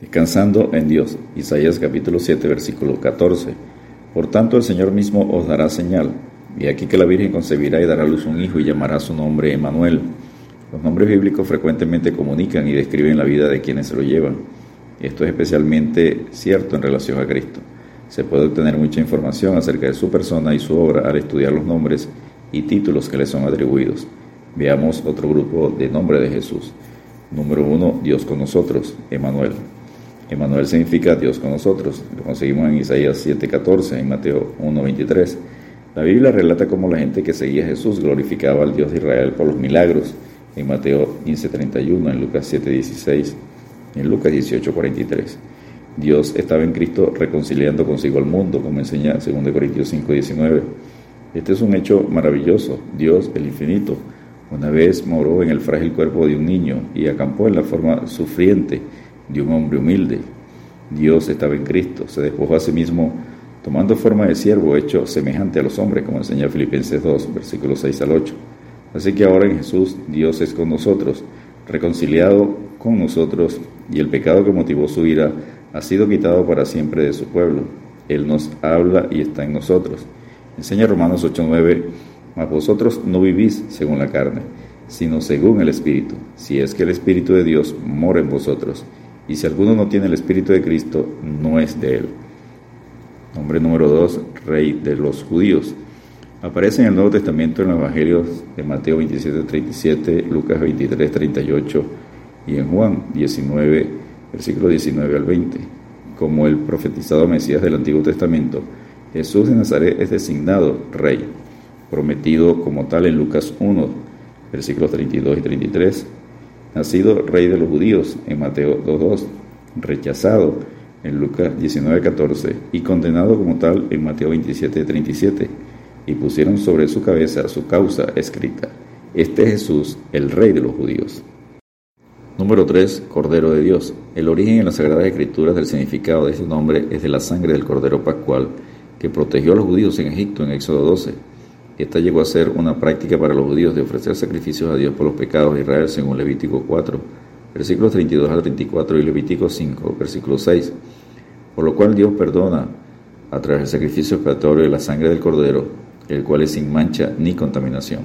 Descansando en Dios. Isaías capítulo 7, versículo 14. Por tanto el Señor mismo os dará señal. Y aquí que la Virgen concebirá y dará a luz un hijo y llamará su nombre Emanuel. Los nombres bíblicos frecuentemente comunican y describen la vida de quienes se lo llevan. Esto es especialmente cierto en relación a Cristo. Se puede obtener mucha información acerca de su persona y su obra al estudiar los nombres y títulos que le son atribuidos. Veamos otro grupo de nombre de Jesús. Número uno, Dios con nosotros, Emanuel. Emanuel significa Dios con nosotros. Lo conseguimos en Isaías 7:14, en Mateo 1:23. La Biblia relata cómo la gente que seguía a Jesús glorificaba al Dios de Israel por los milagros, en Mateo 15:31, en Lucas 7:16, en Lucas 18:43. Dios estaba en Cristo reconciliando consigo al mundo, como enseña 2 Corintios 5:19. Este es un hecho maravilloso. Dios, el infinito, una vez moró en el frágil cuerpo de un niño y acampó en la forma sufriente de un hombre humilde. Dios estaba en Cristo, se despojó a sí mismo tomando forma de siervo hecho semejante a los hombres, como enseña Filipenses 2, versículos 6 al 8. Así que ahora en Jesús Dios es con nosotros, reconciliado con nosotros, y el pecado que motivó su ira ha sido quitado para siempre de su pueblo. Él nos habla y está en nosotros. Enseña Romanos 8:9, mas vosotros no vivís según la carne, sino según el Espíritu, si es que el Espíritu de Dios mora en vosotros. Y si alguno no tiene el Espíritu de Cristo, no es de él. Nombre número 2, Rey de los Judíos. Aparece en el Nuevo Testamento en los Evangelios de Mateo 27, 37, Lucas 23, 38 y en Juan 19, versículo 19 al 20. Como el profetizado Mesías del Antiguo Testamento, Jesús de Nazaret es designado Rey, prometido como tal en Lucas 1, versículos 32 y 33 nacido rey de los judíos en Mateo 2.2, rechazado en Lucas 19.14 y condenado como tal en Mateo 27.37, y pusieron sobre su cabeza su causa escrita. Este es Jesús, el rey de los judíos. Número 3. Cordero de Dios. El origen en las Sagradas Escrituras del significado de este nombre es de la sangre del Cordero Pascual que protegió a los judíos en Egipto en Éxodo 12 esta llegó a ser una práctica para los judíos de ofrecer sacrificios a Dios por los pecados de Israel según Levítico 4, versículos 32 al 34 y Levítico 5, versículo 6. Por lo cual Dios perdona a través del sacrificio expiatorio de la sangre del Cordero, el cual es sin mancha ni contaminación.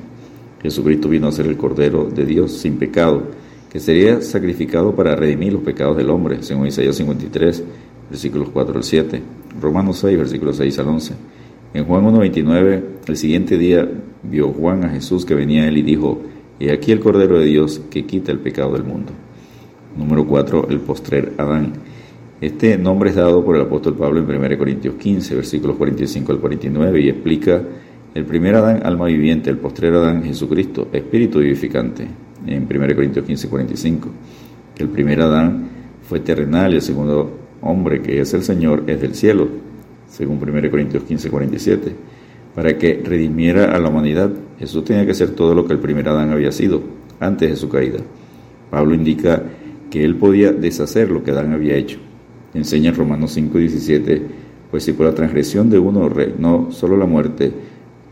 Jesucristo vino a ser el Cordero de Dios sin pecado, que sería sacrificado para redimir los pecados del hombre, según Isaías 53, versículos 4 al 7, Romanos 6, versículos 6 al 11. En Juan 1.29, el siguiente día vio Juan a Jesús que venía a él y dijo, He aquí el Cordero de Dios que quita el pecado del mundo. Número 4, el postrer Adán. Este nombre es dado por el apóstol Pablo en 1 Corintios 15, versículos 45 al 49, y explica el primer Adán, alma viviente, el postrer Adán, Jesucristo, espíritu vivificante, en 1 Corintios 15, 45. El primer Adán fue terrenal y el segundo hombre, que es el Señor, es del cielo según 1 Corintios 15, 47. Para que redimiera a la humanidad, Jesús tenía que ser todo lo que el primer Adán había sido antes de su caída. Pablo indica que él podía deshacer lo que Adán había hecho. Enseña en Romanos 5, 17, pues si por la transgresión de uno reinó solo la muerte,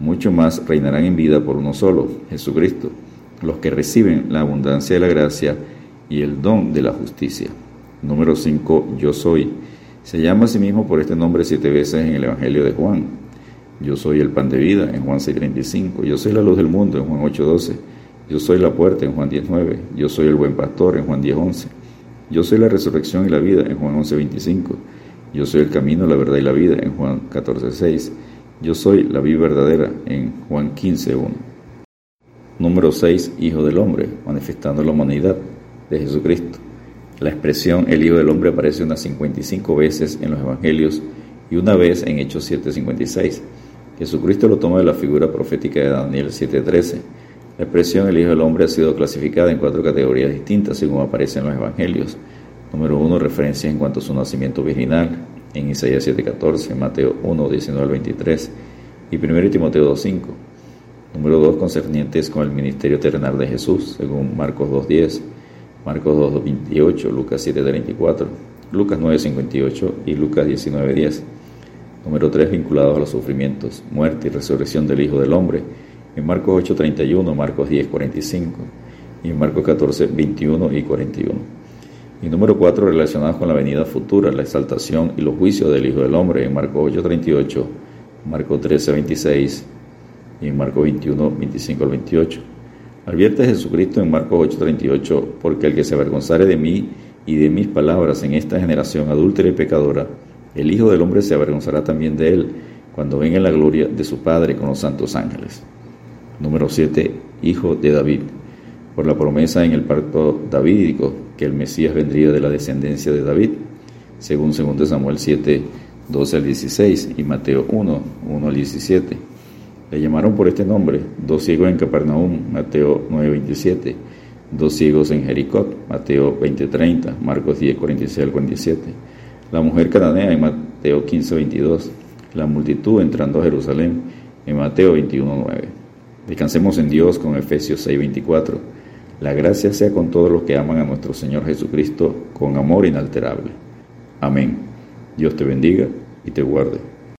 mucho más reinarán en vida por uno solo, Jesucristo, los que reciben la abundancia de la gracia y el don de la justicia. Número 5, yo soy. Se llama a sí mismo por este nombre siete veces en el Evangelio de Juan. Yo soy el pan de vida en Juan 6:35. Yo soy la luz del mundo en Juan 8:12. Yo soy la puerta en Juan 19. Yo soy el buen pastor en Juan 10:11. Yo soy la resurrección y la vida en Juan 11:25. Yo soy el camino, la verdad y la vida en Juan 14:6. Yo soy la vida verdadera en Juan 15:1. Número 6. Hijo del hombre, manifestando la humanidad de Jesucristo. La expresión el Hijo del Hombre aparece unas 55 veces en los Evangelios y una vez en Hechos 7:56. Jesucristo lo toma de la figura profética de Daniel 7:13. La expresión el Hijo del Hombre ha sido clasificada en cuatro categorías distintas según aparece en los Evangelios. Número 1, referencias en cuanto a su nacimiento virginal, en Isaías 7:14, Mateo 1, 19 al 23 y 1 Timoteo 2:5. Número 2, concernientes con el ministerio terrenal de Jesús, según Marcos 2:10. Marcos 2.28, Lucas 7.34, Lucas 9.58 y Lucas 19.10. Número 3, vinculados a los sufrimientos, muerte y resurrección del Hijo del Hombre, en Marcos 8.31, Marcos 10.45 y en Marcos 14.21 y 41. Y número 4, relacionados con la venida futura, la exaltación y los juicios del Hijo del Hombre en Marcos 8:38, Marcos 13:26 y en Marcos 21, 25 al 28. Advierte Jesucristo en Marcos 8:38, porque el que se avergonzare de mí y de mis palabras en esta generación adúltera y pecadora, el Hijo del Hombre se avergonzará también de él cuando venga en la gloria de su Padre con los santos ángeles. Número 7. Hijo de David. Por la promesa en el pacto davídico que el Mesías vendría de la descendencia de David, según 2 Samuel 7, 12 al 16 y Mateo 1, 1 al 17. Le llamaron por este nombre dos ciegos en Capernaum, Mateo 9, 27, dos ciegos en Jericó, Mateo 20, 30, Marcos 10, 46 al 47, la mujer cananea en Mateo 15, 22, la multitud entrando a Jerusalén en Mateo 21, 9. Descansemos en Dios con Efesios 6, 24. La gracia sea con todos los que aman a nuestro Señor Jesucristo con amor inalterable. Amén. Dios te bendiga y te guarde.